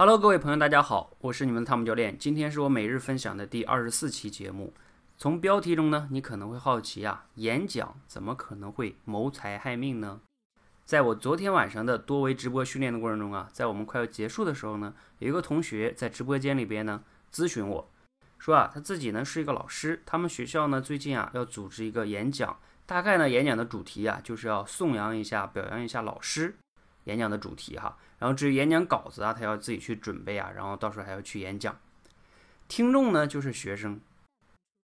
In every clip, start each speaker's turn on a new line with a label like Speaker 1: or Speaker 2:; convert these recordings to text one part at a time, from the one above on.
Speaker 1: Hello，各位朋友，大家好，我是你们的汤姆教练。今天是我每日分享的第二十四期节目。从标题中呢，你可能会好奇啊，演讲怎么可能会谋财害命呢？在我昨天晚上的多维直播训练的过程中啊，在我们快要结束的时候呢，有一个同学在直播间里边呢咨询我说啊，他自己呢是一个老师，他们学校呢最近啊要组织一个演讲，大概呢演讲的主题啊就是要颂扬一下、表扬一下老师。演讲的主题哈，然后至于演讲稿子啊，他要自己去准备啊，然后到时候还要去演讲。听众呢就是学生，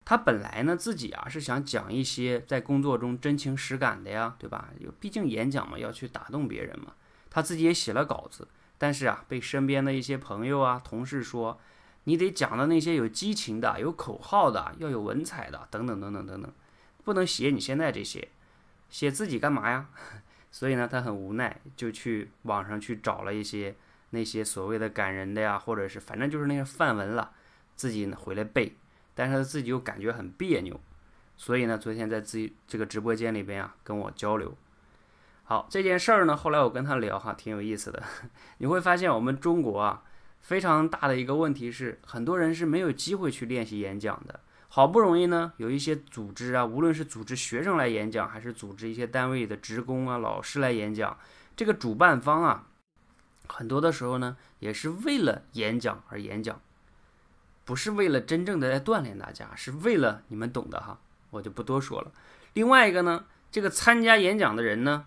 Speaker 1: 他本来呢自己啊是想讲一些在工作中真情实感的呀，对吧？有毕竟演讲嘛，要去打动别人嘛。他自己也写了稿子，但是啊，被身边的一些朋友啊、同事说，你得讲的那些有激情的、有口号的、要有文采的，等等等等等等，不能写你现在这些，写自己干嘛呀？所以呢，他很无奈，就去网上去找了一些那些所谓的感人的呀，或者是反正就是那些范文了，自己呢回来背，但是他自己又感觉很别扭，所以呢，昨天在自己这个直播间里边啊跟我交流。好，这件事儿呢，后来我跟他聊哈，挺有意思的。你会发现我们中国啊，非常大的一个问题是，很多人是没有机会去练习演讲的。好不容易呢，有一些组织啊，无论是组织学生来演讲，还是组织一些单位的职工啊、老师来演讲，这个主办方啊，很多的时候呢，也是为了演讲而演讲，不是为了真正的来锻炼大家，是为了你们懂的哈，我就不多说了。另外一个呢，这个参加演讲的人呢，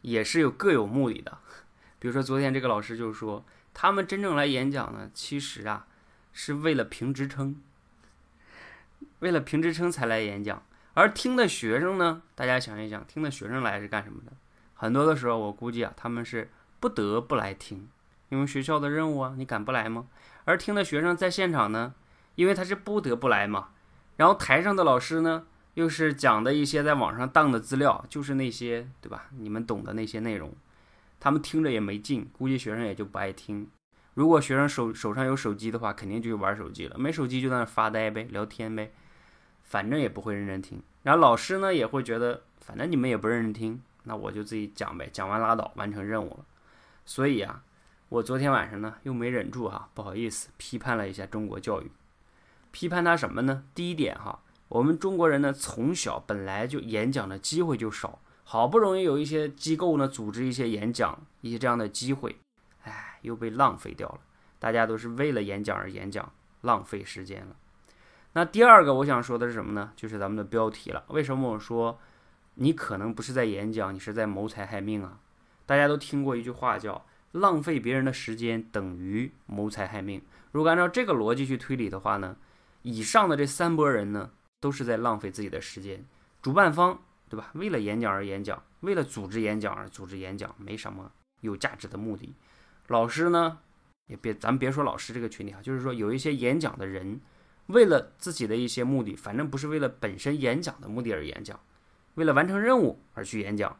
Speaker 1: 也是有各有目的的。比如说昨天这个老师就说，他们真正来演讲呢，其实啊，是为了评职称。为了评职称才来演讲，而听的学生呢？大家想一想，听的学生来是干什么的？很多的时候，我估计啊，他们是不得不来听，因为学校的任务啊，你敢不来吗？而听的学生在现场呢，因为他是不得不来嘛。然后台上的老师呢，又是讲的一些在网上当的资料，就是那些对吧？你们懂的那些内容，他们听着也没劲，估计学生也就不爱听。如果学生手手上有手机的话，肯定就玩手机了；没手机就在那发呆呗，聊天呗，反正也不会认真听。然后老师呢也会觉得，反正你们也不认真听，那我就自己讲呗，讲完拉倒，完成任务了。所以啊，我昨天晚上呢又没忍住哈，不好意思批判了一下中国教育。批判他什么呢？第一点哈，我们中国人呢从小本来就演讲的机会就少，好不容易有一些机构呢组织一些演讲，一些这样的机会。又被浪费掉了。大家都是为了演讲而演讲，浪费时间了。那第二个我想说的是什么呢？就是咱们的标题了。为什么我说你可能不是在演讲，你是在谋财害命啊？大家都听过一句话叫“浪费别人的时间等于谋财害命”。如果按照这个逻辑去推理的话呢，以上的这三波人呢，都是在浪费自己的时间。主办方对吧？为了演讲而演讲，为了组织演讲而组织演讲，没什么有价值的目的。老师呢，也别，咱别说老师这个群体啊，就是说有一些演讲的人，为了自己的一些目的，反正不是为了本身演讲的目的而演讲，为了完成任务而去演讲，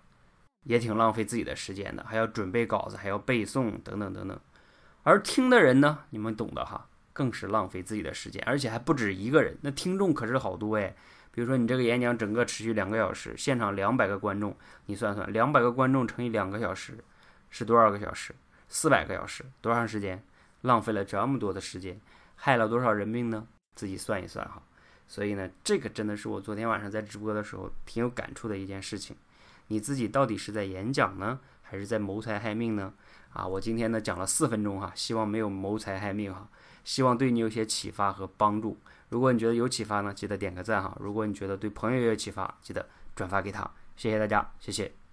Speaker 1: 也挺浪费自己的时间的，还要准备稿子，还要背诵等等等等。而听的人呢，你们懂的哈，更是浪费自己的时间，而且还不止一个人，那听众可是好多哎。比如说你这个演讲整个持续两个小时，现场两百个观众，你算算，两百个观众乘以两个小时，是多少个小时？四百个小时，多长时间？浪费了这么多的时间，害了多少人命呢？自己算一算哈。所以呢，这个真的是我昨天晚上在直播的时候挺有感触的一件事情。你自己到底是在演讲呢，还是在谋财害命呢？啊，我今天呢讲了四分钟哈，希望没有谋财害命哈，希望对你有些启发和帮助。如果你觉得有启发呢，记得点个赞哈。如果你觉得对朋友也有启发，记得转发给他。谢谢大家，谢谢。